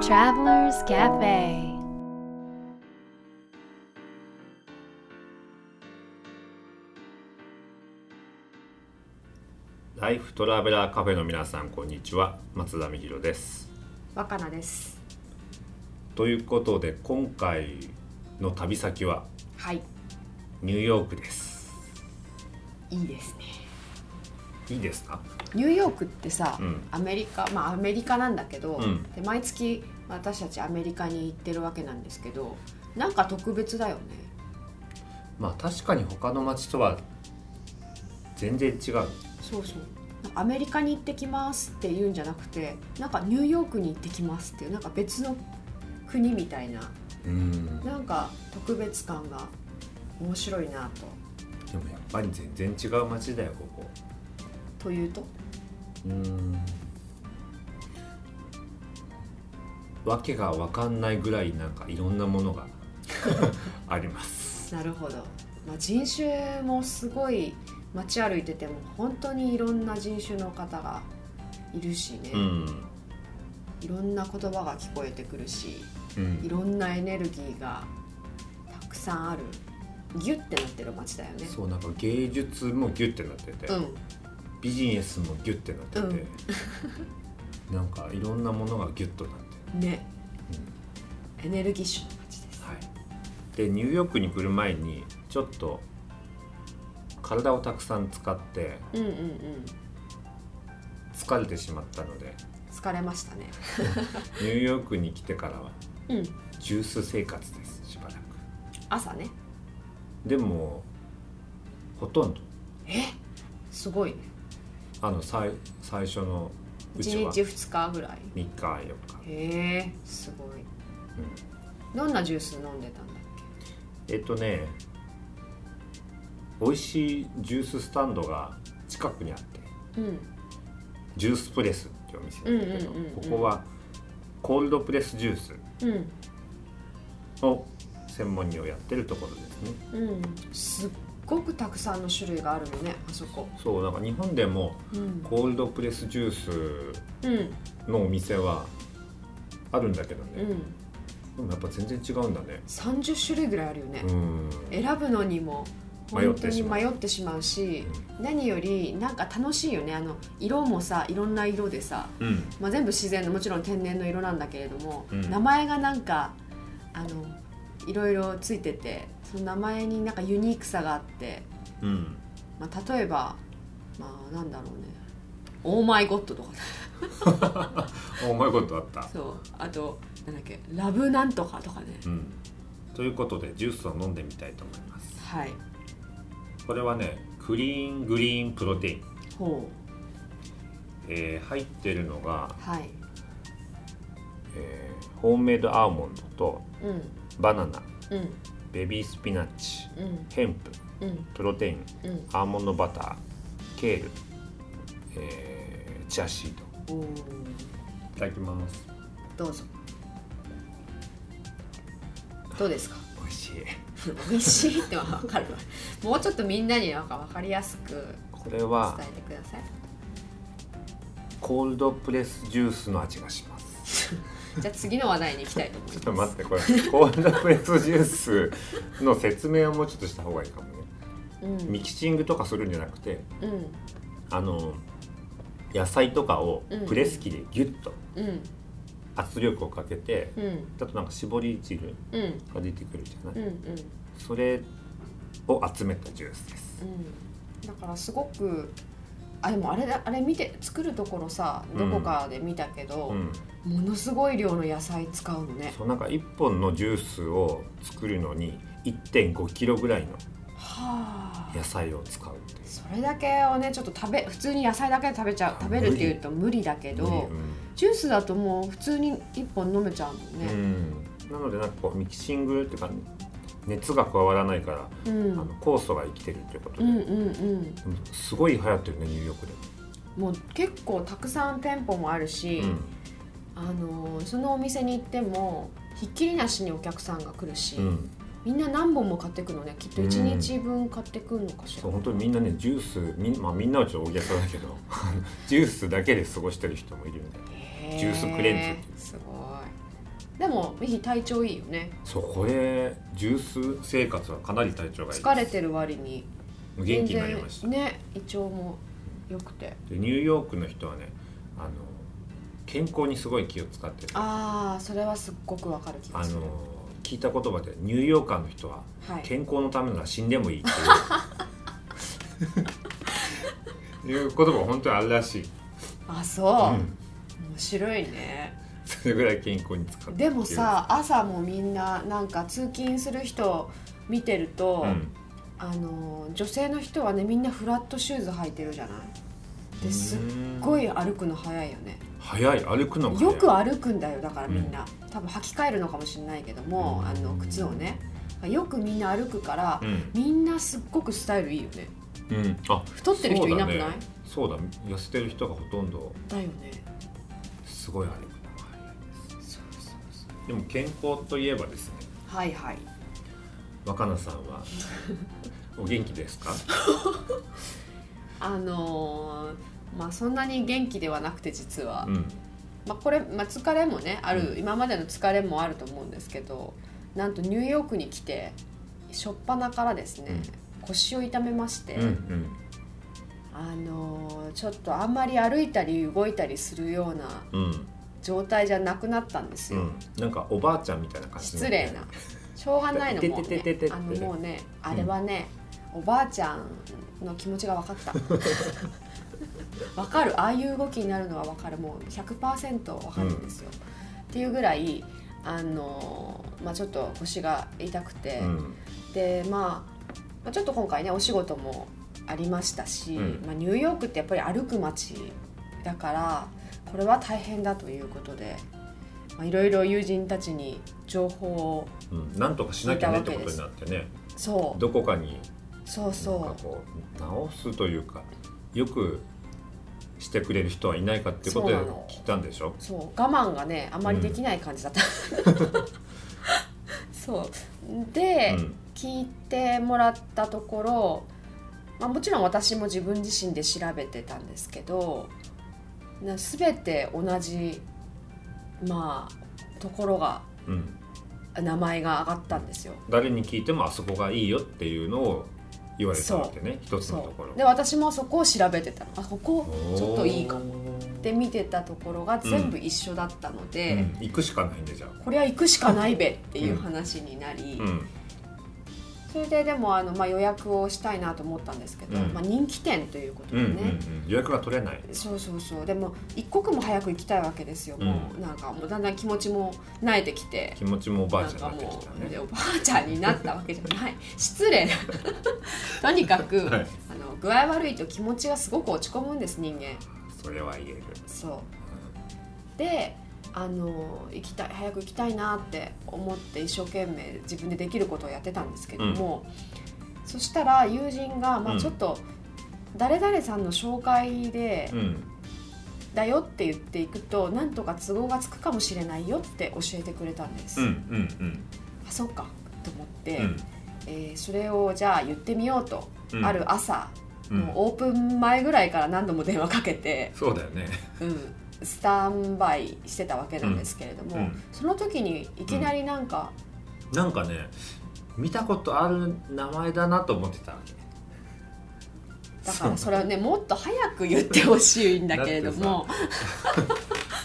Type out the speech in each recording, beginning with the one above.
Travelers Cafe. ライフトラベラーカフェの皆さんこんにちは。松田美弘です。若菜です。ということで今回の旅先ははい。ニューヨークです。いいですねいいですか？ニューヨークってさ、うん。アメリカまあアメリカなんだけど、うん。で毎月私たちアメリカに行ってるわけなんですけどなんか特別だよね。まあ確かに他の街とは全然違う。そうそう。アメリカに行ってきますって言うんじゃなくてなんかニューヨークに行ってきますっていうなんか別の国みたいなうん。なんか特別感が面白いなと。でもやっぱり全然違う街だよというと？うん。わけが分かんないぐらいなんかいろんなものが あります。なるほど、まあ、人種もすごい街歩いてても本当にいろんな人種の方がいるしね、うん。いろんな言葉が聞こえてくるしうん。いろんなエネルギーがたくさんあるギュッてなってる街だよね。そうなんか芸術もギュッてなってて、うんビジネスもギュッてなってて、なんかいろんなものがギュッとなってる、ね。エネルギッシュな街です。はい、でニューヨークに来る前にちょっと体をたくさん使ってうんうんうん。疲れてしまったので。疲れましたね。ニューヨークに来てからはうん。ジュース生活ですしばらく。朝ね。でもほとんど。え？すごいねあの最最初のうち1は日2日ぐらい？3日4日、へえすごい。うん。どんなジュース飲んでたんだっえっとね美味しいジューススタンドが近くにあって。けうん。ジュースプレスってお店なんだけど、ここはコールドプレスジュースうん。を専門にやってるところですね。うん。すっごくたくさんの種類があるのねあそこ。そうなんか日本でもうん。コールドプレスジュースうん。のお店はあるんだけどね、うん。でもやっぱ全然違うんだね。30種類ぐらいあるよね、うん。選ぶのにも迷本当にってしまう。迷ってしまうし何よりなんか楽しいよね。あの色もさいろんな色でさ、うん。まあ、全部自然のもちろん天然の色なんだけれども、うん。名前がなんかあのいろいろついててその名前になんかユニークさがあって、うん。まあ、例えばまあなんだろうね「オーマイゴッド」とか。おうまいことあった。そう。あとなんだっけ「ラブなんとか」とかね。うん。ということでジュースを飲んでみたいと思います。はい。これはねクリーングリーンプロテイン、ほえー入ってるのが、うはい。えーホームメイドアーモンドとうんバナナうん。ベビースピナッチうん。ヘンプうん。プロテインうん。アーモンドバターケール、えーチアシード。いただきます。どうぞ。どうですか？美味しい。美味しいっては分かるわ。もうちょっとみんなになんか分かりやすく伝これはえてください。コールドプレスジュースの味がします じゃあ次の話題に行きたいと思いちょっとます待ってこれコールドプレスジュースの説明をもうちょっとした方がいいかもね。うん。ミキシングとかするんじゃなくてうん。あの野菜とかをうん。プレス機でギュッとうん。圧力をかけてうん。だとなんか絞り汁うん。が出てくるじゃない、うんうん。それを集めたジュースです。うん。だからすごくあでもあれだあれ見て作るところさどこかで見たけどう、ん。ものすごい量の野菜使うのね。そうなんか1本のジュースを作るのに1 5キロぐらいのはあ。野菜を使うそれだけをねちょっと食べ普通に野菜だけで食べちゃう食べるっていうと無理だけど、無理。ジュースだともう普通に1本飲めちゃうもんうんね。うん。なのでなんかこうミキシングっていうか熱が加わらないから、うん、あの酵素が生きてるっていうことで,、うんうんうん。すごい流行ってるねニューヨークで。もう結構たくさん店舗もあるし、うん。あのそのお店に行ってもひっきりなしにお客さんが来るし、うん、みんな何本も買ってくのねきっとうん。1日分買ってくんのかしら、そう本当にみんなねジュースみ,、まあ、みんなはちょっと大げさだけど ジュースだけで過ごしてる人もいるんでへジュースクレンズすでもミヒ体調いいよね。そうこれジュース生活はかなり体調がいいです。疲れてる割に。元気になりました。ね胃腸も良くて。でニューヨークの人はねあの健康にすごい気を使っててああそれはすっごくわかる気がする。あの聞いた言葉でニューヨーカーの人ははい。健康のためなら死んでもいいっていう。いう言葉が本当にあるらしい、あそう、うん。面白いねそれぐらい健康に使ってでもさ朝もみんななんか通勤する人見てると、うん。あの女性の人はねみんなフラットシューズ履いてるじゃない？ですっうん。ごい歩くの早いよね。早い。歩くのよく歩くんだよだからみんな、多分履き替えるのかもしれないけども、うん。あの靴をね。よくみんな歩くから、うん、みんなすっごくスタイルいいよね。うん、あ太ってる人いなくない？だ,、そうだ,、ね、そうだ。痩せてる人がほとんど。よね。すごい歩でも健康といえばですねはいはい。若菜さんは お元気ですか？あのーまあそんなに元気ではなくて実は、うん。まあ、これ、まあ、疲れもねある、うん。今までの疲れもあると思うんですけどなんとニューヨークに来て初っ端からですね、腰を痛めまして、うんうん。あのーちょっとあんまり歩いたり動いたりするようなうん状態じゃなくなったんですよ、うん、なんかおばあちゃんみたいな感じ失礼な。しょうがないのもうね。あのもうねあれはね、おばあちゃんの気持ちが分かった。分かる。ああいう動きになるのは分かる。もう100%分かるんですよ、っていうぐらいあのーまあちょっと腰が痛くて、うん。でまあまあちょっと今回ねお仕事もありましたし、うん。まあ、ニューヨークってやっぱり歩く街だからこれは大変だということでまあいろいろ友人たちに情報をうん、なんとかしなきゃねってことになってねそう。どこかにそうそかこう直すというかよくしてくれる人はいないかってことで聞いたんでしょ？うそう。我慢がねあまりできない感じだった、そう。で、うん。聞いてもらったところ、まあ、もちろん私も自分自身で調べてたんですけどな全て同じまあところがうん、名前が上がったんですよ。誰に聞いてもあそこがいいよっていうのを言われたわけね一つのところ。で私もそこを調べてたの。あここちょっといいかも。って見てたところが全部一緒だったので、うん、行くしかないんでじゃあ。これは行くしかないべっていう話になり、うんそれででもあの、まあ、予約をしたいなと思ったんですけど、うん。まあ、人気店ということうんでね、うんうん予約が取れない。そうそうそう。でも一刻も早く行きたいわけですよ、もうなんかもうだんだん気持ちも慣れてきて。気持ちもおばあちゃんになってもきたね。おばあちゃんになったわけじゃない。失礼な。とにかく、はい。あの具合悪いと気持ちがすごく落ち込むんです人間。それは言える。そう。であの行きたい早く行きたいなって思って一生懸命自分でできることをやってたんですけども、そしたら友人が、まあ、うん。ちょっと、誰々さんの紹介でうん。だよって言っていくとなんとか都合がつくかもしれないよって教えてくれたんです、うんうんあそうかと思って、うん。えーそれをじゃあ言ってみようと、うん。ある朝、うん。もうオープン前ぐらいから何度も電話かけて、そうだよね。うん、スタンバイしてたわけなんですけれども、うんうん。その時にいきなりなんか、なんかね見たことある名前だなと思ってたわけだからそれをねもっと早く言ってほしいんだけれども、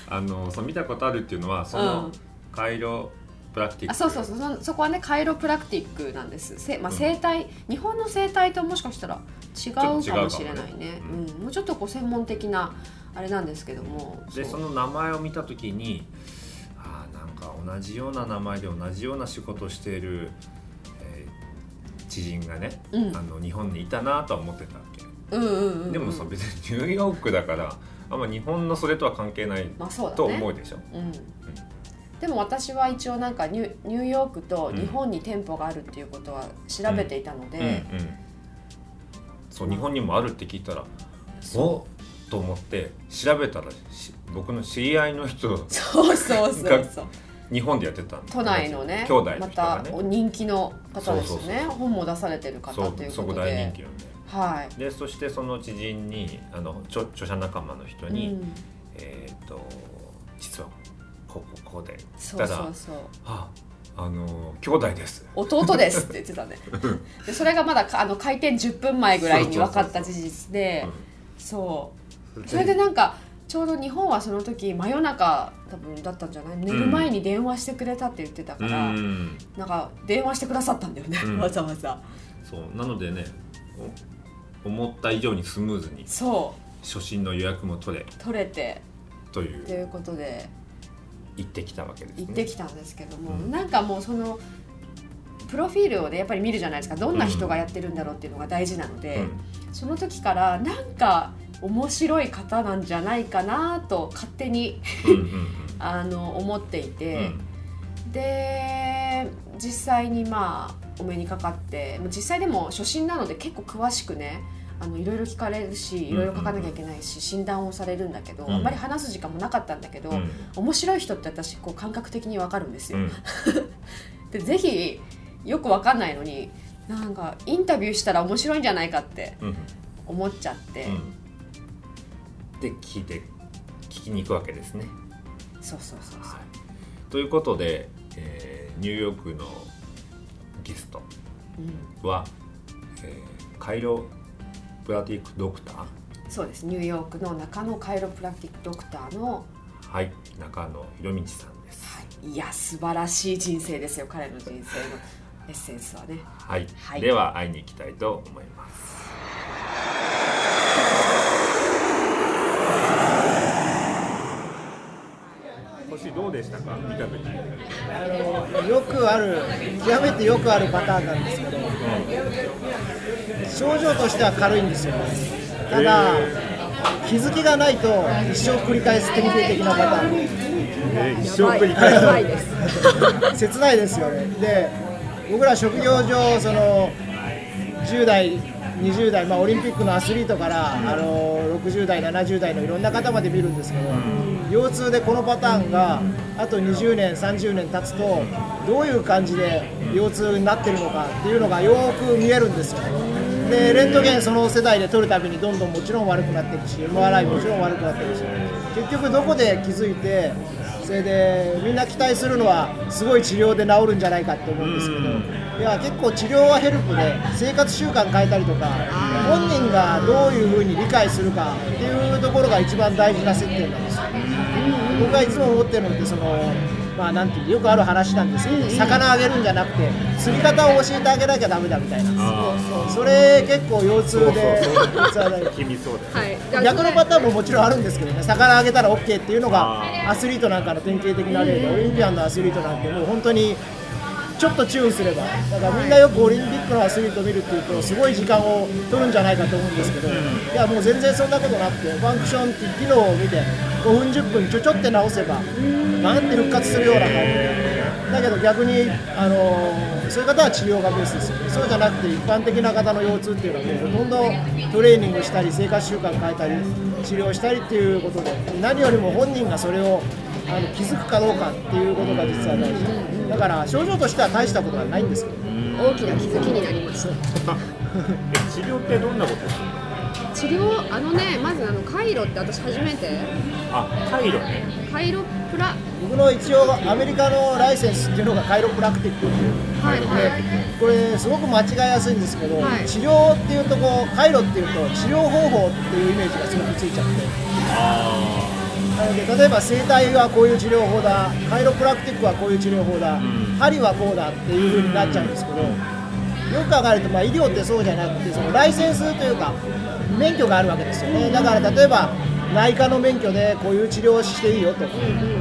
あのそう見たことあるっていうのはそのカイロプラクティック。あそうそうそう。そそこはねカイロプラクティックなんです。せ、まあ、うん。生態、日本の生態ともしかしたら違うかもしれないね。ね。うん。もうちょっとこう専門的なあれなんですけどもでその名前を見た時にあーなんか同じような名前で同じような仕事をしている、えー知人がね、うん。あの日本にいたなとは思ってたわけ、でもさ別にニューヨークだからあんま日本のそれとは関係ないまあそうだね。と思うでしょ、うん。でも私は一応なんかニュニューヨークと日本に店舗があるっていうことは調べていたので、そう日本にもあるって聞いたらそう。おと思って調べたらし僕の知り合いの人 そうそうそうそう。日本でやってた都内のね兄弟のまたお人気の方ですよね本も出されてる方というそこことで。大人気なんで。はい。でそしてその知人にあの著著者仲間の人に、うん。えっ、と実はこうこうで。そうそうそう。ああの兄弟です。弟ですって言ってたね。でそれがまだかあの開店10分前ぐらいに分かった事実でそうそれでなんかちょうど日本はその時真夜中多分だったんじゃない？寝る前に電話してくれたって言ってたから、うん。なんか電話してくださったんだよね、うんわざわざ。そうなのでねお思った以上にスムーズにそ初診の予約も取れ。う取れて。という。ということで。行ってきたわけですね。行ってきたんですけども、うん。なんかもうそのプロフィールをねやっぱり見るじゃないですか。どんな人がやってるんだろうっていうのが大事なので、うん。その時からなんか面白い方なんじゃないかなと勝手に あの思っていうん。て、で実際にまあお目にかかって実際でも初心なので結構詳しくねあのいろいろ聞かれるしいろいろ書かなきゃいけないし、診断をされるんだけど、うん。あんまり話す時間もなかったんだけど、うん。面白い人って私こう感覚的に分かるんですよ。うん。でぜひよく分かんないのになんかインタビューしたら面白いんじゃないかってうん。思っちゃって、うんで聞いて聞きに行くわけですね。そうそうそうそう。はい、ということで、えーニューヨークのゲストうん。は、えーカイロプラティックドクター？そうです。ニューヨークの中野カイロプラクティックドクターの、はい。中野博道さんです。はい、いや素晴らしい人生ですよ。彼の人生のエッセンスはね。はい、はい。では会いに行きたいと思います。星どうでしたか？見た時。あのよくある極めてよくあるパターンなんですけど症状としては軽いんですよただ気づきがないと一生繰り返す典型的なパターン。えー一生繰り返す。切ないですよね。で僕ら職業上その10代20代、まあ、オリンピックのアスリートから、あの60代70代のいろんな方まで見るんですけど、腰痛でこのパターンがあと20年30年経つとどういう感じで腰痛になってるのかっていうのがよーく見えるんですよ。でレントゲンその世代で取るたびにどんどんもちろん悪くなっていくし MRI もちろん悪くなっていくし結局どこで気づいてそれでみんな期待するのはすごい治療で治るんじゃないかって思うんですけどいや結構治療はヘルプで生活習慣変えたりとか本人がどういうふうに理解するかっていうところが一番大事な接点なんですよ。僕はいつも思ってるのってそのまあなんていうよくある話なんです。けど魚あげるんじゃなくて釣り方を教えてあげなきゃダメだみたいな。あそれ結構腰痛で 逆のパターンももちろんあるんですけどね。魚あげたら OK っていうのがあアスリートなんかの典型的な例でオリンピアンのアスリートなんてもう本当にちょっと注意すれば。だからみんなよくオリンピックのアスリート見るっていうとすごい時間を取るんじゃないかと思うんですけど、いやもう全然そんなことなくてファンクションっていう機能を見て5分10分ちょちょって直せばバンって復活するような感じ。でだけど逆に、あのーそういう方は治療がベースですよね。そうじゃなくて一般的な方の腰痛っていうのはもうほとんどトレーニングしたり生活習慣変えたり治療したりっていうことで何よりも本人がそれをあの気づくかどうかっていうことが実は大事。だから症状としては大したことはないんですけど。大きな気づきになりましたえ治療ってどんなことするの？治療？あのねまずあのカイロって私初めて。あカイロね。カイロプラ。僕の一応アメリカのライセンスっていうのがカイロプラクティックっていう。はいではい。これすごく間違いやすいんですけど、はい。治療っていうとこうカイロっていうと治療方法っていうイメージがすごくついちゃって。あなので例えば整体はこういう治療法だカイロプラクティックはこういう治療法だ、ん。針はこうだっていう風になっちゃうんですけどよく考えると、まあ、医療ってそうじゃなくてそのライセンスというか免許があるわけですよね。だから例えば内科の免許でこういう治療をしていいよと。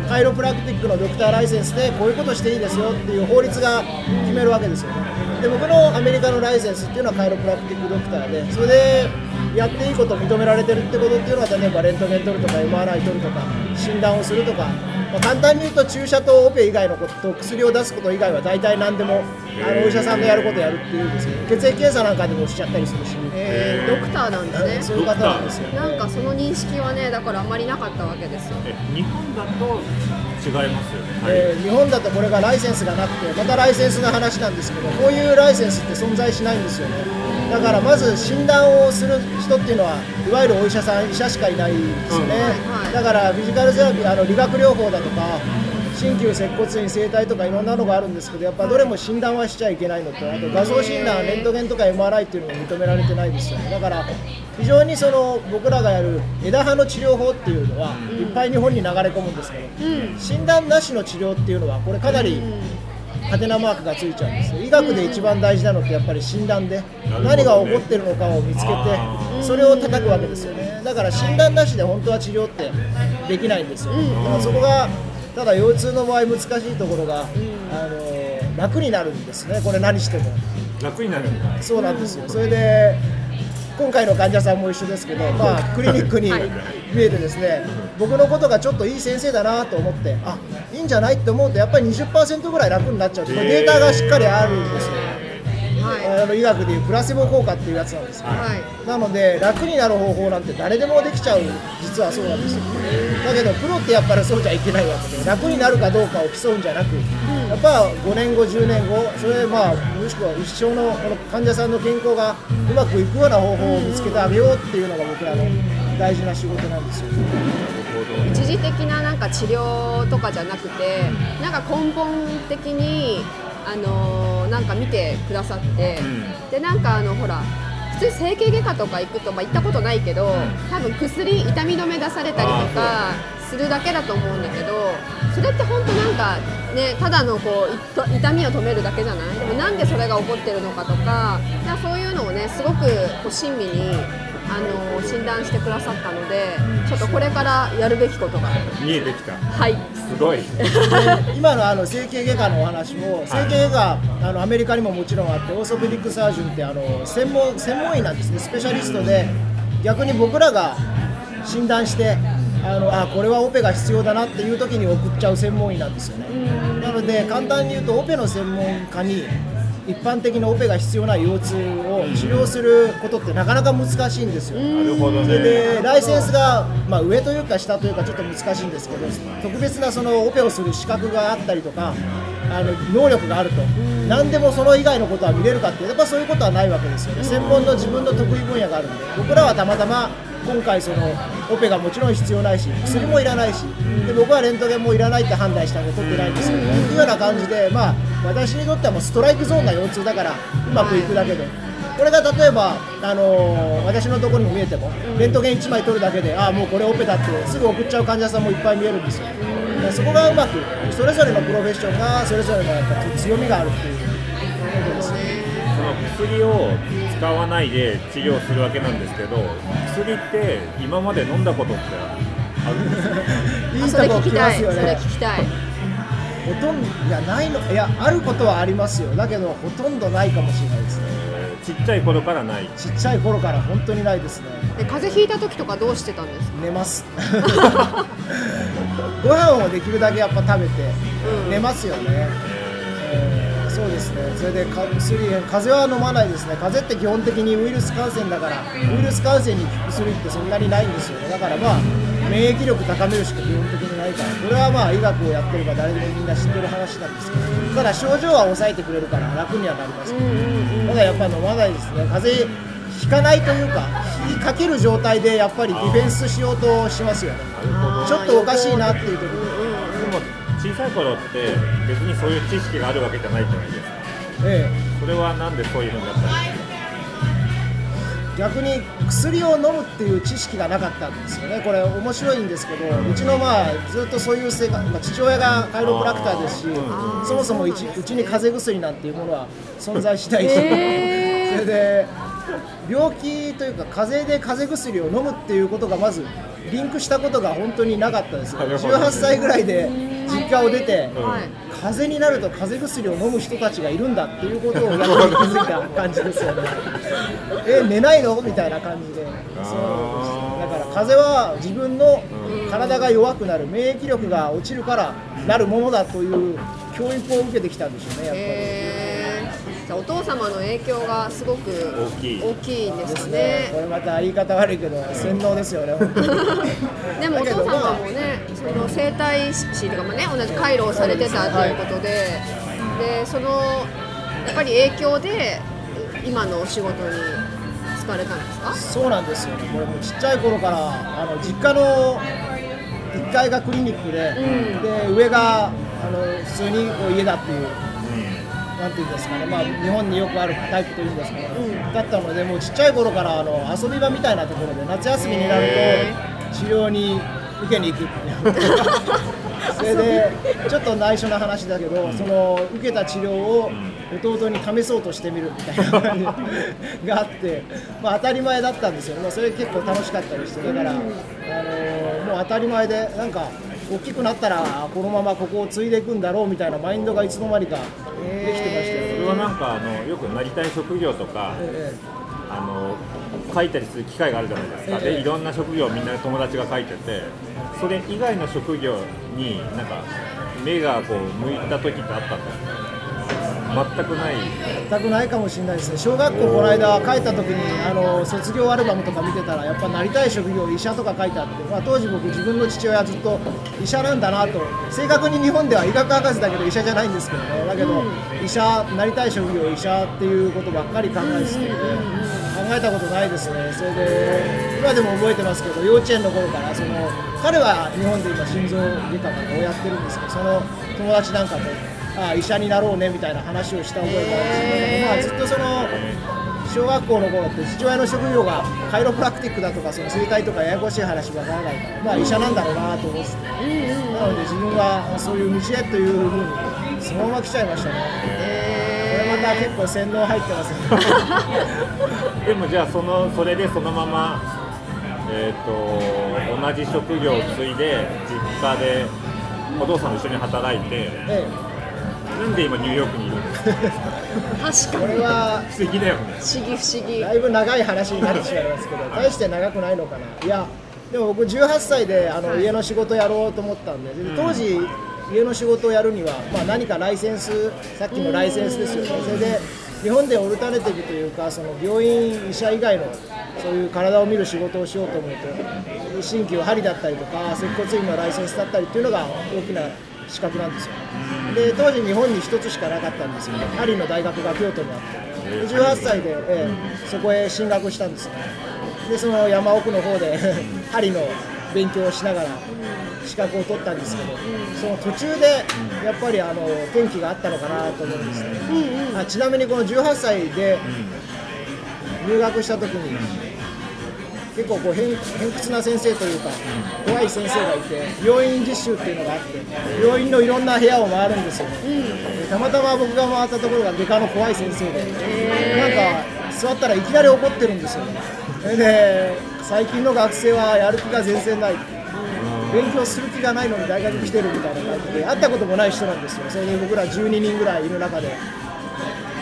カイロプラクティックのドクターライセンスでこういうことしていいですよっていう法律が決めるわけですよね。で僕のアメリカのライセンスっていうのはカイロプラクティックドクターでそれでやっていいこと認められてるってことっていうのは例えばレントゲン取るとか MRI 取るとか診断をするとか、まあ、簡単に言うと注射とオペ以外のことと薬を出すこと以外は大体何でもあのお医者さんのやることやるっていうんですけど血液検査なんかでもしちゃったりするし、えー。ドクターなんですね。そういう方なんですよなんかその認識はねだからあんまりなかったわけですよ。え日本だと違いますよね。えー日本だとこれがライセンスがなくてまたライセンスの話なんですけどこういうライセンスって存在しないんですよね。だからまず診断をする人っていうのはいわゆるお医者さん医者しかいないんですよね、はいはい。だからフィジカルセラピーあの理学療法だとか鍼灸接骨院整体とかいろんなのがあるんですけどやっぱどれも診断はしちゃいけないのとあと画像診断レントゲンとか MRI っていうのも認められてないですよね。だから非常にその僕らがやる枝葉の治療法っていうのはいっぱい日本に流れ込むんですけど、診断なしの治療っていうのはこれかなりハテナマークがついちゃうんですよ。医学で一番大事なのってやっぱり診断で何が起こってるのかを見つけてあそれを叩くわけですよね。だから診断なしで本当は治療ってできないんですよ、だからそこがただ腰痛の場合難しいところが、あの楽になるんですね。これ何しても。楽になるんだ。そうなんですよ。それで今回の患者さんも一緒ですけど、まあ、クリニックに見えてですね僕のことがちょっといい先生だなと思ってあいいんじゃないって思うとやっぱり20%ぐらい楽になっちゃうってこれデータがしっかりあるんですよ。はあの医学でいうプラセボ効果っていうやつなんですよいはい。なので楽になる方法なんて誰でもできちゃう実はそうなんですよ。だけどプロってやっぱりそうじゃいけないわけで楽になるかどうかを競うんじゃなく、やっぱ5年後10年後それまあもしくは一生のこの患者さんの健康がうまくいくような方法を見つけてあげようっていうのが僕らの大事な仕事なんですよ。一時的ななんか治療とかじゃなくてなんか根本的にあのーなんか見てくださって、ん。でなんかあのほら普通整形外科とか行くと、まあ、行ったことないけど、多分薬痛み止め出されたりとかするだけだと思うんだけどそれって本当なんかねただのこう痛みを止めるだけじゃない？でもなんでそれが起こってるのかとかかそういうのをねすごくこう親身にあの診断してくださったのでちょっとこれからやるべきことが。見えてきた。はい。すごい。今のあの整形外科のお話も整形外科あのアメリカにももちろんあってオーソペディックサージュンってあの専門専門医なんですね。スペシャリストで逆に僕らが診断してあのあこれはオペが必要だなっていう時に送っちゃう専門医なんですよね。なので簡単に言うとオペの専門家に一般的なオペが必要な腰痛を治療することってなかなか難しいんですよ。なるほどね。でライセンスが、まあ、上というか下というかちょっと難しいんですけど特別なそのオペをする資格があったりとかあの能力があると。何でもその以外のことは見れるかってやっぱそういうことはないわけですよね。専門の自分の得意分野があるんで僕らはたまたま今回そのオペがもちろん必要ないし薬もいらないしで僕はレントゲンもいらないって判断したんで取ってないんですけどねっていうような感じでまあ私にとってはもうストライクゾーンな腰痛だからうまくいくだけで。これが例えば、あのー私のところにも見えても、レントゲン1枚取るだけで、ああ、もうこれオペだって、すぐ送っちゃう患者さんもいっぱい見えるんですよ。そこがうまく、それぞれのプロフェッションが、それぞれのやっぱ強みがあるっていうことですね。その薬を使わないで治療するわけなんですけど薬って今まで飲んだことってあるんですか？いいそれとこきますよね。聞きたいほとんど、いや、ないの、いや、あることはありますよ。だけど、ほとんどないかもしれないですね。ちっちゃい頃からないちっちゃい頃から本当にないですね。で風邪ひいた時とかどうしてたんですか？寝ます。ご飯をできるだけやっぱ食べて、寝ますよね。えーそうですね、それでか薬風邪は飲まないですね、風邪って基本的にウイルス感染だから、ウイルス感染に効く薬ってそんなにないんですよね、だからまあ、免疫力高めるしか基本的にないから、これはまあ医学をやってれば誰でもみんな知ってる話なんですけど、ただ症状は抑えてくれるから楽にはなりますけど、ただやっぱ飲まないですね、風邪ひかないというか、ひかける状態でやっぱりディフェンスしようとしますよね、ちょっとおかしいなっていう時小さい頃って別にそういう知識があるわけじゃないじゃないですか。ええ。それはなんでそういうふうになったんですか？逆に薬を飲むっていう知識がなかったんですよね、これ、面白いんですけど、うちのまあずっとそういう生活、まあ、父親がカイロプラクターですし、そもそもうちうちに風邪薬なんていうものは存在しないし、それで病気というか、風邪で風邪薬を飲むっていうことがまずリンクしたことが本当になかったですよ、なるほど18歳ぐらいで実家を出て、はい。風邪になると風邪薬を飲む人たちがいるんだっていうことをやっぱり気づいた感じですよね。え寝ないの？みたいな感じで。そう。だから風邪は自分の体が弱くなる免疫力が落ちるからなるものだという教育を受けてきたんでしょうねやっぱり。へーじゃあお父様の影響がすごく大きい。大きいんですですね。ね、これまた言い方悪いけど洗脳ですよね でもお父様もねその整体師とかもね同じ回路をされてたということで、でそのやっぱり影響で今のお仕事に就かれたんですか？そうなんですよね。これもうちっちゃい頃からあの実家の1階がクリニックで、で上があの普通にこう家だっていう。なんていうんですかね、まあ、日本によくあるタイプというんですかね、だったので、もうちっちゃい頃からあの遊び場みたいなところで、夏休みになると治療に受けに行くっていう。それでちょっと内緒な話だけど、その受けた治療を弟に試そうとしてみるみたいな感じがあって、まあ、当たり前だったんですよ、まあ、それ結構楽しかったりしてだから、あのもう当たり前でなんか大きくなったらこのままここを継いでいくんだろうみたいなマインドがいつの間にかできてましたよ、それはなんかあのよくなりたい職業とかえあの書いたりする機会があるじゃないですか、ええ。でいろんな職業をみんな友達が書いててそれ以外の職業になんか目がこう向いた時ってあったんですか？全くない。え全くないかもしれないですね。小学校この間帰った時にあの卒業アルバムとか見てたらやっぱなりたい職業医者とか書いてあって、まあ、当時僕自分の父親ずっと医者なんだなと。正確に日本では医学博士だけど医者じゃないんですけどね。だけど医者なりたい職業医者っていうことばっかり考えてたので考えたことないですね。それで今でも覚えてますけど幼稚園の頃からその彼は日本で今心臓外科をやってるんですけどその友達なんかとあ医者になろうねみたいな話をした覚えがある。んですけど、まあ、ずっとその小学校の頃って父親の職業がカイロプラクティックだとかその生態とかややこしい話わからないから、まあ、医者なんだろうなと思って。て、なので自分はそういう道へというふうにそのまま来ちゃいましたね、これまた結構洗脳入ってますね。でもじゃあそのそれでそのまま、えー、と同じ職業を継いで実家でお父さんと一緒に働いてえなんで今ニューヨークにいるんですか確かに。れは不思議だよね。不思議不思議。だいぶ長い話になってしまいますけど、大して長くないのかな、いや、でも僕、18歳であの、はい。家の仕事やろうと思ったんで、で当時、家の仕事をやるには、まあ、何かライセンス、さっきのライセンスですよね、それで日本でオルタネティブというか、その病院、医者以外のそういう体を見る仕事をしようと思うと、鍼灸針だったりとか、接骨院のライセンスだったりっていうのが大きな資格なんですよ。で当時日本に一つしかなかったんですよ。ねパリの大学が京都にあって。で18歳で、ええそこへ進学したんです。ねでその山奥の方で 針の勉強をしながら資格を取ったんですけどその途中でやっぱりあの転機があったのかなと思うんですね。あちなみにこの18歳で入学した時に結構こう偏偏屈な先生というか怖い先生がいて病院実習っていうのがあって病院のいろんな部屋を回るんですよ。ね、でたまたま僕が回ったところが外科の怖い先生で、なんか座ったらいきなり怒ってるんですよ。ねで最近の学生はやる気が全然ない勉強する気がないのに大学来てるみたいな感じで会ったこともない人なんですよ。それで僕ら12人ぐらいいる中で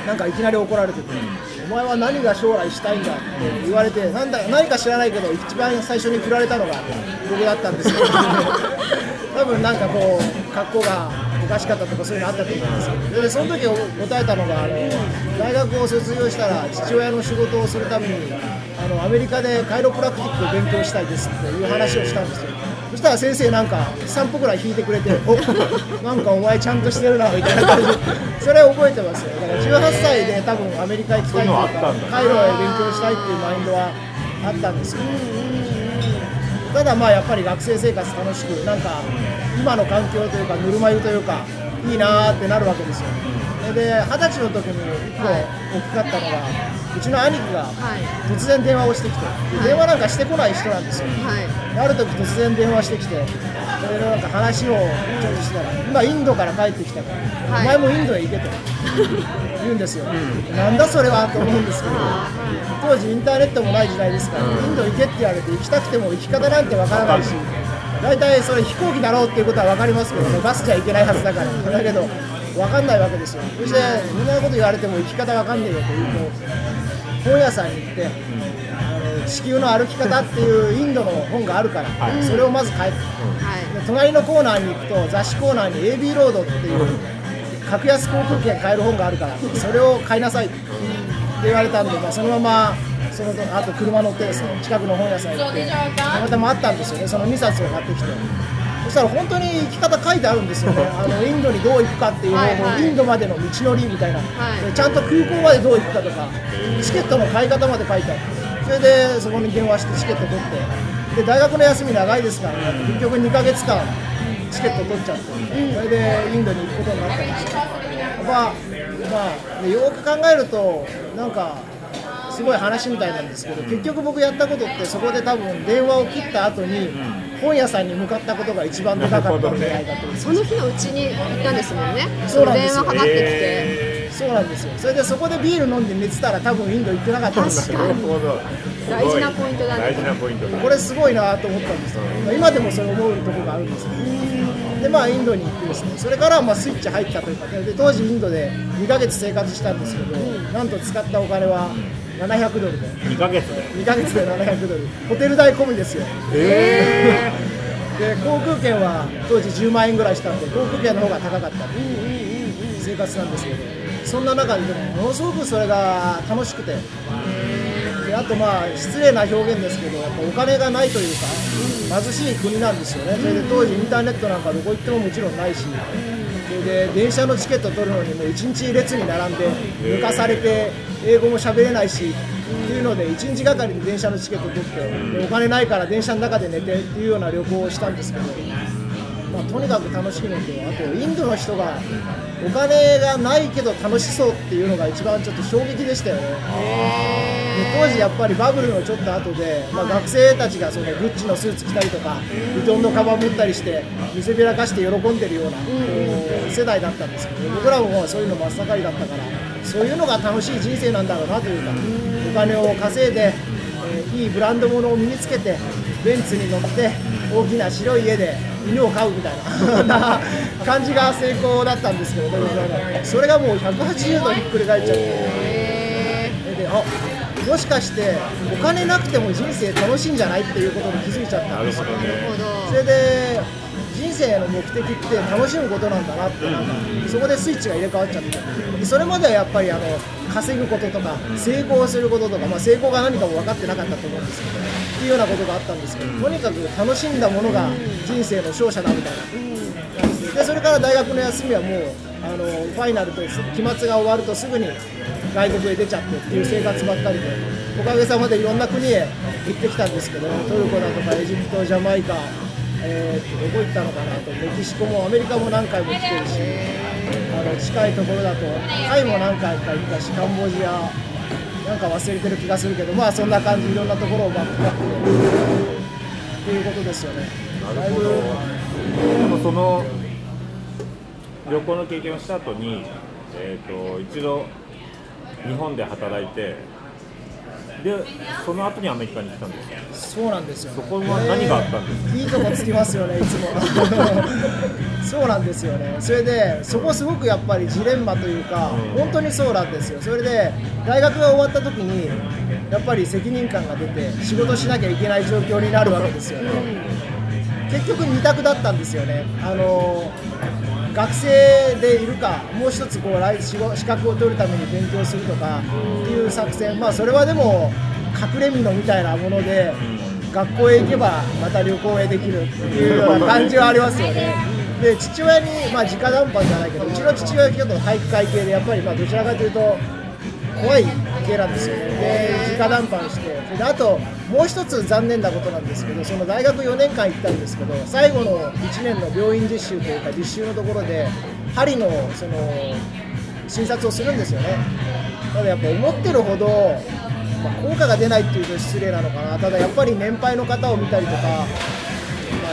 なんかいきなり怒られてて、お前は何が将来したいんだって言われて、なんだ何か知らないけど、一番最初に振られたのが僕だったんですけど、多分なんかこう、格好がおかしかったとか、そういうのあったと思うんですけど、でその時答えたのがあの、大学を卒業したら、父親の仕事をするためにあの、アメリカでカイロプラクティックを勉強したいですっていう話をしたんですよ。そしたら先生なんか3歩ぐらい引いてくれて、お なんかお前ちゃんとしてるなみたいな感じで、それ覚えてますよ。だから18歳で多分アメリカ行きたいとか、カイロへ勉強したいっていうマインドはあったんですよ。ただまあやっぱり学生生活楽しく、なんか今の環境というか、ぬるま湯というか、いいなーってなるわけですよ。で、二十歳の時に1個大きかったのが、うちの兄貴がはい。突然電話をしてきて、で電話なんかしてこない人なんですよ。はい。である時突然電話してきて、それでなんか話をちょっとしたら、今、インドから帰ってきたから、はい。お前もインドへ行けと 言うんですよ、なんだそれはと思うんですけど、当時、インターネットもない時代ですから、インド行けって言われて、行きたくても行き方なんてわからないし、大体それ、飛行機だろうっていうことは分かりますけどね、バスじゃ行けないはずだから、だけど、分かんないわけですよ、そして、そんなこと言われても行き方分かんねえよと言うと、本屋さんに行って、あの地球の歩き方っていうインドの本があるから、はい。それをまず買え隣のコーナーに行くと雑誌コーナーに AB ロードっていう格安航空券買える本があるからそれを買いなさいって言われたんで、まあ、そのままそのあと車乗ってですね近くの本屋さん行ってたまたまあったんですよね。その2冊を買ってきてそしたら本当に行き方書いてあるんですよね。あのインドにどう行くかっていう方法、はいはい。インドまでの道のりみたいな、い。でちゃんと空港までどう行くかとかチケットの買い方まで書いてあって。それでそこに電話してチケット取って。で大学の休み長いですからね。結局2ヶ月間チケット取っちゃって、それでインドに行くことになったんですよ。やっぱまあ、でよく考えるとなんかすごい話みたいなんですけど、結局僕やったことってそこで多分電話を切った後に本屋さんに向かったことが一番でかかったんじゃないかと。思いますその日のうちに行ったんですもんね。そうなんですよ。電話かかってきて、えそうなんですよ。それでそこでビール飲んで寝てたら多分インド行ってなかったんですー、よ大事なポイントだね。大事なポイントだこれすごいなと思ったんですよ今でもそれ思うところがあるんですよでまあインドに行ってですね。それからまあスイッチ入ったというかで当時インドで2ヶ月生活したんですけどなんと使ったお金は700ドルで。2ヶ月で。2ヶ月で700ドル。ホテル代込みですよ。えで航空券は当時10万円ぐらいしたんで航空券の方が高かった。生活なんですけど。そんな中ででもものすごくそれが楽しくて。であとまあ失礼な表現ですけどやっぱお金がないというか貧しい国なんですよね。それで当時インターネットなんかどこ行ってももちろんないし。それで電車のチケット取るのにもう1日列に並んで抜かされて英語も喋れないしっていうので1日がかりで電車のチケット取ってでお金ないから電車の中で寝てっていうような旅行をしたんですけど、まあ、とにかく楽しいのとあとインドの人がお金がないけど楽しそうっていうのが一番ちょっと衝撃でしたよね。で当時やっぱりバブルのちょっと後で、まあ、学生たちがそのグッチのスーツ着たりとかヴィトンのカバン持ったりして見せびらかして喜んでるような、世代だったんですけど僕らもそういうの真っ盛りだったからそういうのが楽しい人生なんだろうなというかお金を稼いで、えーいいブランド物を身につけてベンツに乗って大きな白い家で犬を飼うみたいな 感じが成功だったんですけどそれがもう180度ひっくり返っちゃって。であもしかしてお金なくても人生楽しいんじゃないっていうことに気づいちゃったんですよ。ね。それで人生の目的って楽しむことなんだなってなんかそこでスイッチが入れ替わっちゃって。それまではやっぱりあの稼ぐこととか成功することとか、まあ、成功が何かも分かってなかったと思うんですけどっていうようなことがあったんですけどとにかく楽しんだものが人生の勝者だみたいな。でそれから大学の休みはもうあのファイナルと期末が終わるとすぐに外国へ出ちゃってっていう生活ばっかりでおかげさまでいろんな国へ行ってきたんですけどトルコだとかエジプトジャマイカ、えーとどこ行ったのかなと。メキシコもアメリカも何回も来てるしあの近いところだとタイも何回か行ったしカンボジアなんか忘れてる気がするけどまあそんな感じいろんなところをバックバックっていうことですよね。なるほど。でもその旅行の経験をした後に、えー、と一度日本で働いてでその後にアメリカに来たんですよそうなんですよ、そこは何があったんですか？いいとこつきますよね、いつも。そうなんですよね、それで、そこすごくやっぱりジレンマというか、うん本当にそうなんですよ、それで大学が終わった時に、やっぱり責任感が出て、仕事しなきゃいけない状況になるわけですよね。結局2択だったんですよね。あの学生でいるか、もう一つこう来資格を取るために勉強するとかっていう作戦、まあ、それはでも隠れ蓑みたいなもので、学校へ行けばまた旅行へできるっていうような感じはありますよね。で父親に、まあ、直談判じゃないけど、うちの父親はちょっと体育会系で、やっぱりまあどちらかというと、怖い系なんですよ。ね、で直談判して、であともう一つ残念なことなんですけど、その大学4年間行ったんですけど、最後の1年の病院実習というか、実習のところで、針のその診察をするんですよね。ただやっぱ思ってるほど、まあ、効果が出ないっていうと失礼なのかな、ただやっぱり年配の方を見たりとか、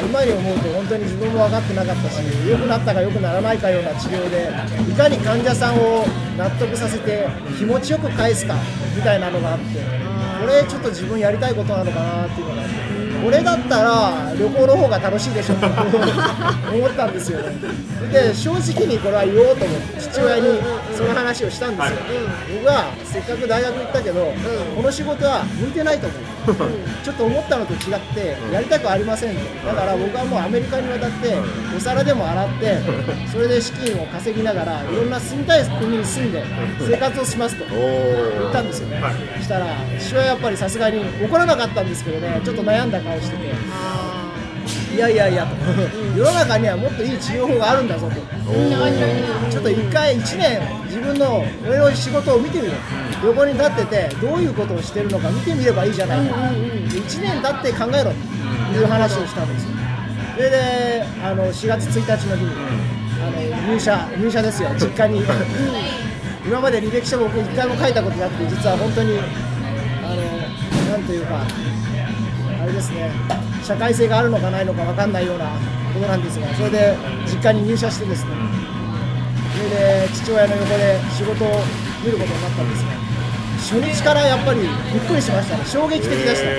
今に思うと本当に自分も分かってなかったし良くなったか良くならないかような治療でいかに患者さんを納得させて気持ちよく返すかみたいなのがあってこれちょっと自分やりたいことなのかなっていうのがあってこれだったら旅行の方が楽しいでしょって思ったんですよね。で正直にこれは言おうと思って父親にその話をしたんですよ、僕はせっかく大学行ったけど、この仕事は向いてないと思う、ちょっと思ったのと違ってやりたくありませんと。だから僕はもうアメリカに渡ってお皿でも洗ってそれで資金を稼ぎながらいろんな住みたい国に住んで生活をしますと言ったんですよね、そしたら父親はやっぱりさすがに怒らなかったんですけどねちょっと悩んだ顔してて。いやいやいやと。世の中にはもっといい治療法があるんだぞと。ちょっと一回1年自分の俺の仕事を見てみろ横に立っててどういうことをしてるのか見てみればいいじゃないか。1年経って考えろという話をしたんですよ。それであの4月1日の日に、あの入社入社ですよ。実家に。今まで履歴書僕一回も書いたことなくて実は本当になんというかあれですね社会性があるのかないのか分かんないようなことなんですがそれで実家に入社してですねそれで父親の横で仕事を見ることになったんですが初日からやっぱりびっくりしましたね。衝撃的でした、あ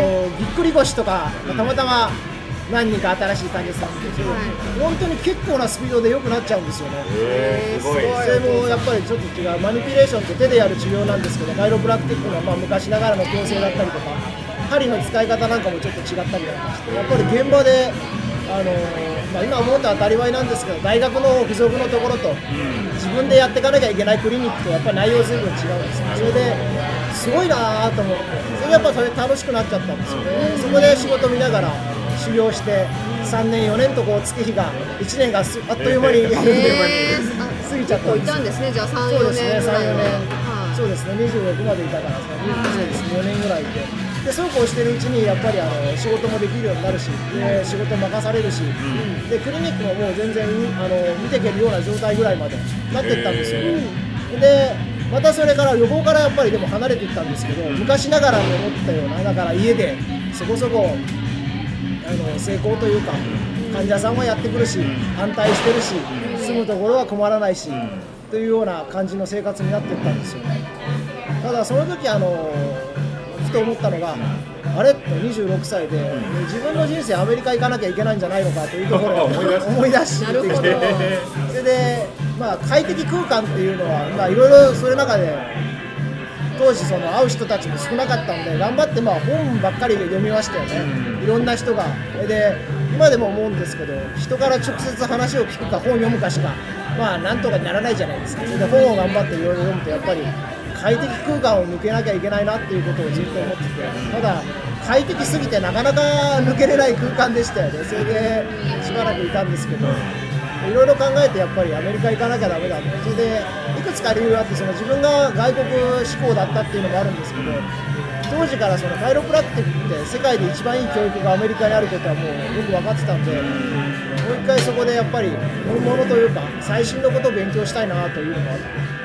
のぎっくり腰とかたまたま何人か新しい患者さん見てそれ本当に結構なスピードで良くなっちゃうんですよね。えー、すごい。それもやっぱりちょっと違うマニピュレーションって手でやる治療なんですけどガイロプラクティックのまあ昔ながらの矯正だったりとか針の使い方なんかもちょっと違ったりなんかしてやっぱり現場であのまあ、今思うと当たり前なんですけど大学の付属のところと自分でやっていかなきゃいけないクリニックとやっぱり内容随分違うんですよ。それですごいなと思ってそれでやっぱそれ楽しくなっちゃったんですよね。そこで仕事見ながら修行して3年4年とこう月日が1年がすあっという間に、えー。あ過ぎちゃったんです。いたんですねじゃあ3、4そうですね、3、4年。ぐらいは年、はい。そうですね、26までいたから、そうですね、4年ぐらいいて、でそうこうしてるうちに、やっぱりあの仕事もできるようになるし、で仕事任されるし、でクリニックももう全然あの見ていけるような状態ぐらいまでなっていったんですよ。ね。でまたそれから予防からやっぱりでも離れていったんですけど、昔ながらに思ってたような、だから家でそこそこあの成功というか、患者さんはやってくるし、安泰してるし、住むところは困らないし、というような感じの生活になっていったんですよね。ただその時あのふと思ったのが、あれ？って26歳で、自分の人生アメリカ行かなきゃいけないんじゃないのかというところを 思い出してきて。それで、まあ、快適空間っていうのは、まあ、いろいろそれの中で当時その会う人たちも少なかったんで頑張ってまあ本ばっかりで読みましたよね、いろんな人が。で今でも思うんですけど人から直接話を聞くか本を読むかしかまあなんとかならないじゃないですか。それで本を頑張っていろいろ読むとやっぱり快適空間を抜けなきゃいけないなっていうことをずっと思っててただ快適すぎてなかなか抜けれない空間でしたよね。それでしばらくいたんですけどいろいろ考えてやっぱりアメリカ行かなきゃだめだ。とそれでいくつか理由があってその自分が外国志向だったっていうのもあるんですけど当時からそのカイロプラクティックって世界で一番いい教育がアメリカにあることはもうよく分かってたんでもう一回そこでやっぱり本物というか最新のことを勉強したいなというのもあって。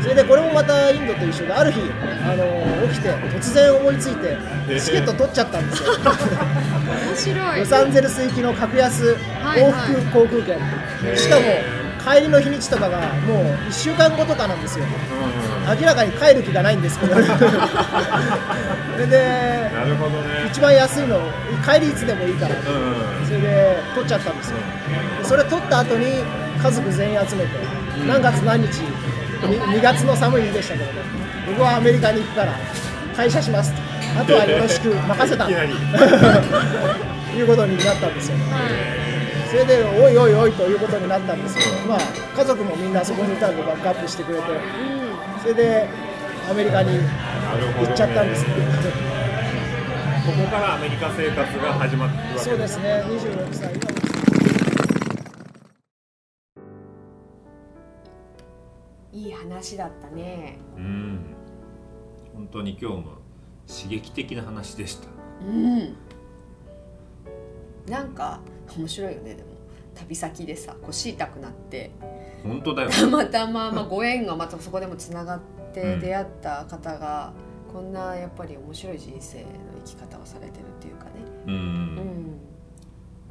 それでこれもまたインドと一緒である日あの起きて突然思いついてチケット取っちゃったんですよ。面白い。ロサンゼルス行きの格安はい。往復航空券、しかも帰りの日にちとかがもう1週間後とかなんですよ。明らかに帰る気がないんですけど。そ れでなるほどね。一番安いの帰りいつでもいいから。うん。それで取っちゃったんですよ。でそれ取った後に家族全員集めて何月何日 2, 月の寒い日でしたけどね僕はアメリカに行くから退社します。とあとはよろしく任せた。いうことになったんですよそれでおいおいおいということになったんですけど、まあ、家族もみんなそこにいたんでバックアップしてくれてそれでアメリカに行っちゃったんですね。ここからアメリカ生活が始まってるわけそうですね。26歳。いい話だったね。うん。本当に今日も刺激的な話でした。うん。なんか面白いよねでも。旅先でさ腰痛くなって。本当だよたまたま、まあ、ご縁がまたそこでもつながってうん。出会った方が、こんなやっぱり面白い人生の生き方をされてるっていうかね。ううん。ん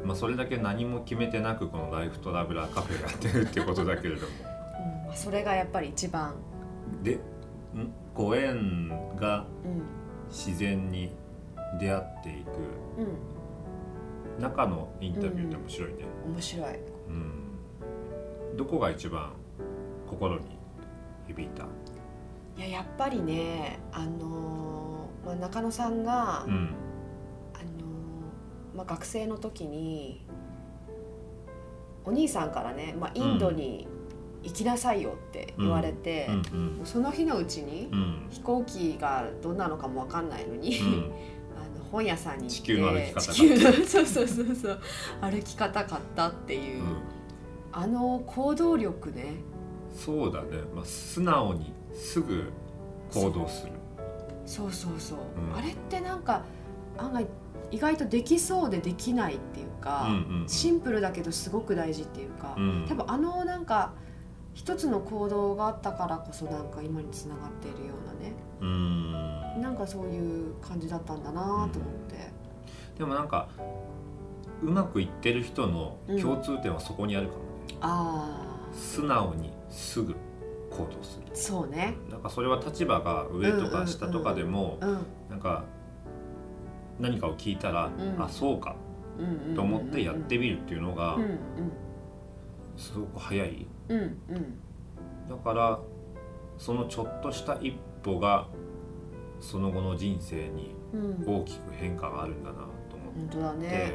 まあそれだけ何も決めてなくこのライフトラベラーカフェがやってるってことだけれども。うん。まあ、それがやっぱり一番、でん？ご縁がうん。自然に出会っていく。う中のインタビューって面白いね、ん、面白い。うん。どこが一番心に響いた？いややっぱりねあのーまあ、中野さんが、うん。あのーまあ、学生の時にお兄さんからね、まあ、インドに行きなさいよって言われて、うん。その日のうちに、うん。飛行機がどんなのかも分かんないのに、本屋さんに行って地球の歩き方そうそうそうそう歩き方買ったっていう、うん。あの行動力ね。そうだね、まあ、素直にすぐ行動する。そうそうそう、うん。あれってなんか案外意外とできそうでできないっていうか、うんうんうん。シンプルだけどすごく大事っていうか、うん。多分あのなんか一つの行動があったからこそなんか今につながっているようなね。うーんなんかそういう感じだったんだなと思って、でもなんかうまくいってる人の共通点はそこにあるかもね、あ素直にすぐ行動する。あそうね。なんかそれは立場が上とか下とかでも、うんなんか何かを聞いたら、ん。あそうか。うんうんうんうんと思ってやってみるっていうのがうんすごく早い。うん。うんうん。だからそのちょっとした一歩がその後の人生にうん。大きく変化があるんだなと思本当だって、ね。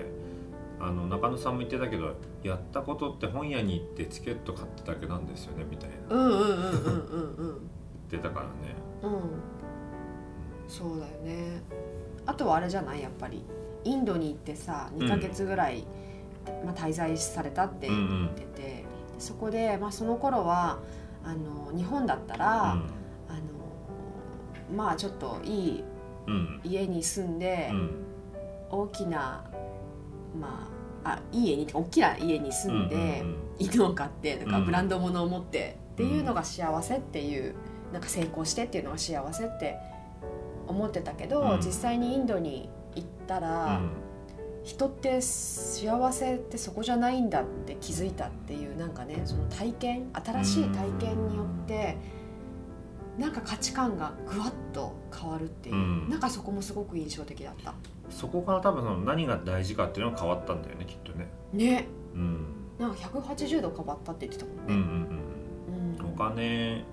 あの中野さんも言ってたけどやったことって本屋に行ってチケット買っただけなんですよねみたいな。うんうんうんうんうんうん。言ってたからね。うん。そうだよね。あとはあれじゃない？やっぱり。インドに行ってさ2ヶ月ぐらい、まあ、滞在されたって言ってて、でそこで、まあ、その頃はあの日本だったら、あのまあちょっといい家に住んで、うん。大きなまああいい家に大きな家に住んで、犬を飼ってとか、うん。ブランド物を持ってっていうのが幸せっていうなんか成功してっていうのが幸せって思ってたけど、うん。実際にインドに行ったら、人って幸せってそこじゃないんだって気づいたっていうなんかねその体験新しい体験によって、なんか価値観がぐわっと変わるっていう、うん。なんかそこもすごく印象的だった。そこから多分その何が大事かっていうのが変わったんだよねきっとね。ね。うん。なんか180度変わったって言ってたもんね。うんうんうん。うんお金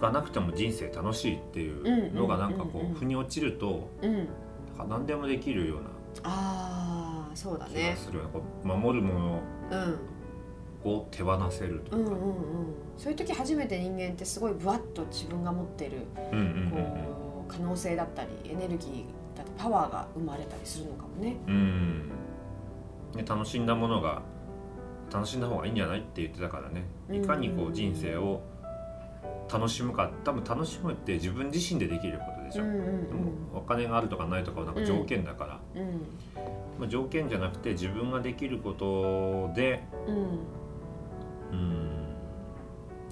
がなくても人生楽しいっていうのがなんかこう腑に落ちるとうん、なんか何でもできるようなああそうだ気ねがするよね。こう守るもうん。のを手放せるとか。うんうんうん。そういう時初めて人間ってすごいぶわっと自分が持ってるうんうんうんこう可能性だったりエネルギーだったりパワーが生まれたりするのかもね。うん。うんね楽しんだものが楽しんだ方がいいんじゃないって言ってたからね。いかにこう人生を楽しむか多分楽しむって自分自身でできることでしょ、うんうんでもお金があるとかないとかはなんか条件だから、うん。うん。まあ、条件じゃなくて自分ができることでうんうん。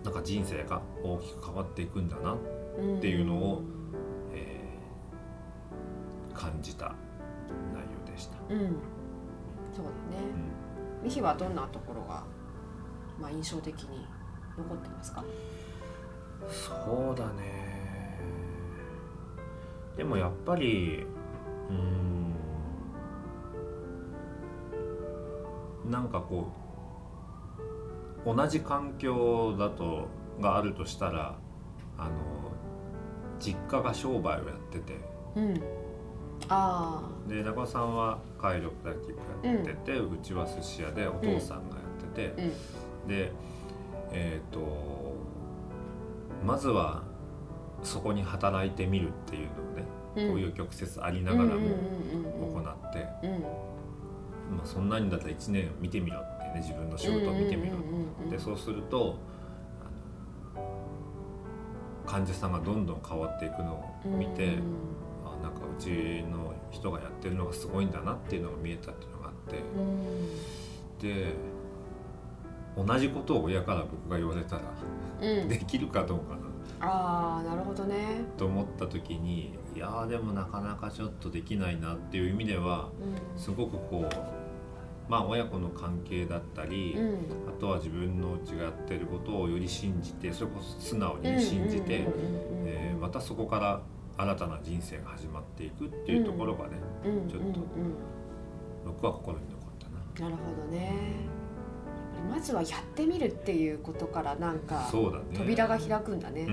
なんか人生が大きく変わっていくんだな、うんっていうのをえー感じた内容でした。うん。そうだね。ミヒはどんなところが、まあ、印象的に残ってますか？そうだね。でもやっぱりうん。なんかこう同じ環境だとがあるとしたらあの実家が商売をやってて。うん。あで中尾さんはカイロプラクティックやってて、うちは寿司屋でお父さんがやってて、あうん。でえっ、とまずはそこに働いてみるっていうのをね、うん。こういう曲折ありながらもうんうんうんうん行って、うん。まあ、そんなにだったら1年見てみろってね自分の仕事を見てみろ。でそうすると患者さんがどんどん変わっていくのを見て、うんあなんかうちの人がやってるのがすごいんだなっていうのが見えたっていうのがあって。うん。で同じことを親から僕が言われたらうん。できるかどうかな。ああなるほどね。と思った時にいやーでもなかなかちょっとできないなっていう意味ではうん。すごくこうまあ親子の関係だったり、うん。あとは自分のうちがやってることをより信じてそれこそ素直に信じて、えーまたそこから新たな人生が始まっていくっていうところがね、ちょっと僕は心に残ったな。なるほどね。まずはやってみるっていうことからなんかそうだね。扉が開くんだね、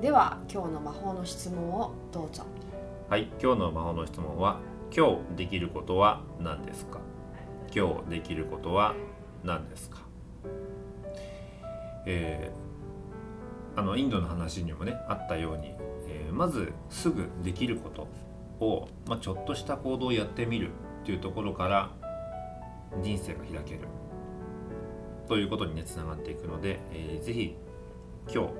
では今日の魔法の質問をどうぞ。はい、今日の魔法の質問は今日できることは何ですか？今日できることは何ですか？えーあのインドの話にもねあったように、えーまずすぐできることを、まあ、ちょっとした行動をやってみるっていうところから人生が開ける。ということにねつながっていくので、えーぜひ今日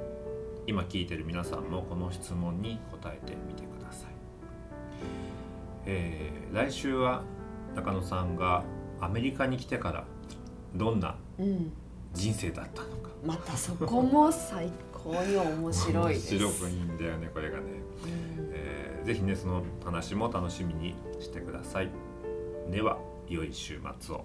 今聞いてる皆さんもこの質問に答えてみてください、えー来週は中野さんがアメリカに来てからどんなうん。人生だったのか。またそこも最高に面白いです。面白くいいんだよねこれがね、うん。えーぜひねその話も楽しみにしてください。では良い週末を